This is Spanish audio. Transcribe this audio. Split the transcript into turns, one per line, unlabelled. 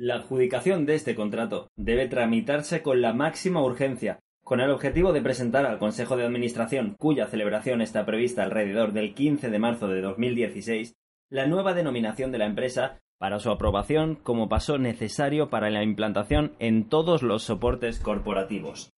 La adjudicación de este contrato debe tramitarse con la máxima urgencia, con el objetivo de presentar al Consejo de Administración, cuya celebración está prevista alrededor del 15 de marzo de 2016, la nueva denominación de la empresa para su aprobación como paso necesario para la implantación en todos los soportes corporativos.